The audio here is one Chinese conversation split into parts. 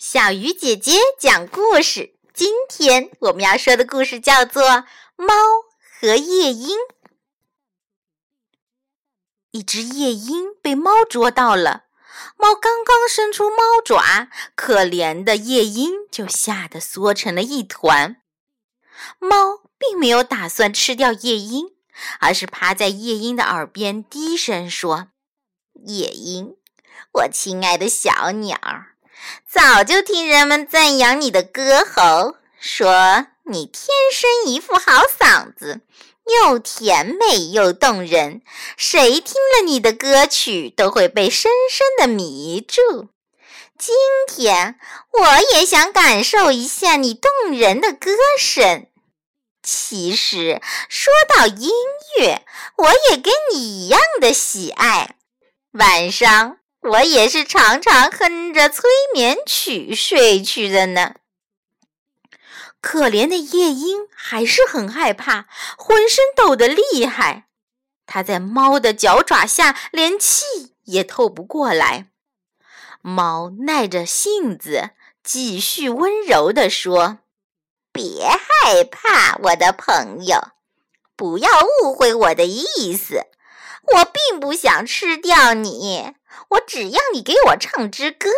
小鱼姐姐讲故事。今天我们要说的故事叫做《猫和夜莺》。一只夜莺被猫捉到了，猫刚刚伸出猫爪，可怜的夜莺就吓得缩成了一团。猫并没有打算吃掉夜莺，而是趴在夜莺的耳边低声说：“夜莺，我亲爱的小鸟。”早就听人们赞扬你的歌喉，说你天生一副好嗓子，又甜美又动人，谁听了你的歌曲都会被深深的迷住。今天我也想感受一下你动人的歌声。其实说到音乐，我也跟你一样的喜爱。晚上。我也是常常哼着催眠曲睡去的呢。可怜的夜莺还是很害怕，浑身抖得厉害。它在猫的脚爪下连气也透不过来。猫耐着性子，继续温柔地说：“别害怕，我的朋友，不要误会我的意思。我并不想吃掉你。”我只要你给我唱支歌，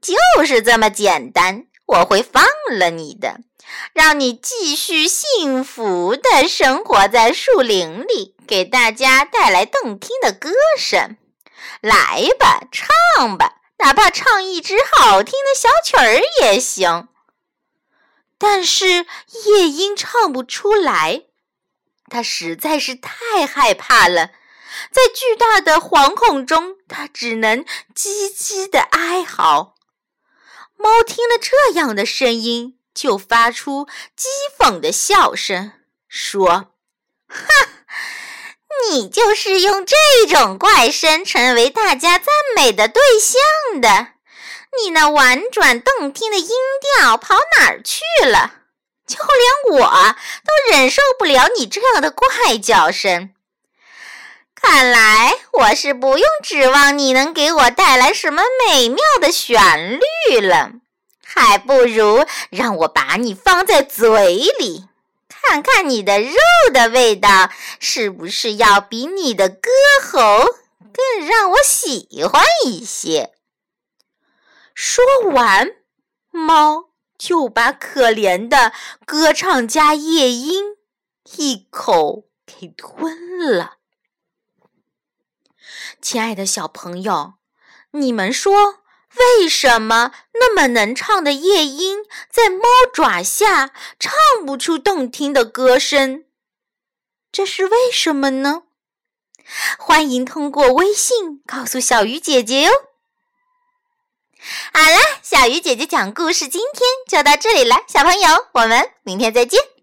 就是这么简单。我会放了你的，让你继续幸福的生活在树林里，给大家带来动听的歌声。来吧，唱吧，哪怕唱一支好听的小曲儿也行。但是夜莺唱不出来，它实在是太害怕了。在巨大的惶恐中，它只能唧唧的哀嚎。猫听了这样的声音，就发出讥讽的笑声，说：“哈，你就是用这种怪声成为大家赞美的对象的。你那婉转动听的音调跑哪儿去了？就连我都忍受不了你这样的怪叫声。”看来我是不用指望你能给我带来什么美妙的旋律了，还不如让我把你放在嘴里，看看你的肉的味道是不是要比你的歌喉更让我喜欢一些。说完，猫就把可怜的歌唱家夜莺一口给吞了。亲爱的小朋友，你们说，为什么那么能唱的夜莺在猫爪下唱不出动听的歌声？这是为什么呢？欢迎通过微信告诉小鱼姐姐哟。好了，小鱼姐姐讲故事今天就到这里了，小朋友，我们明天再见。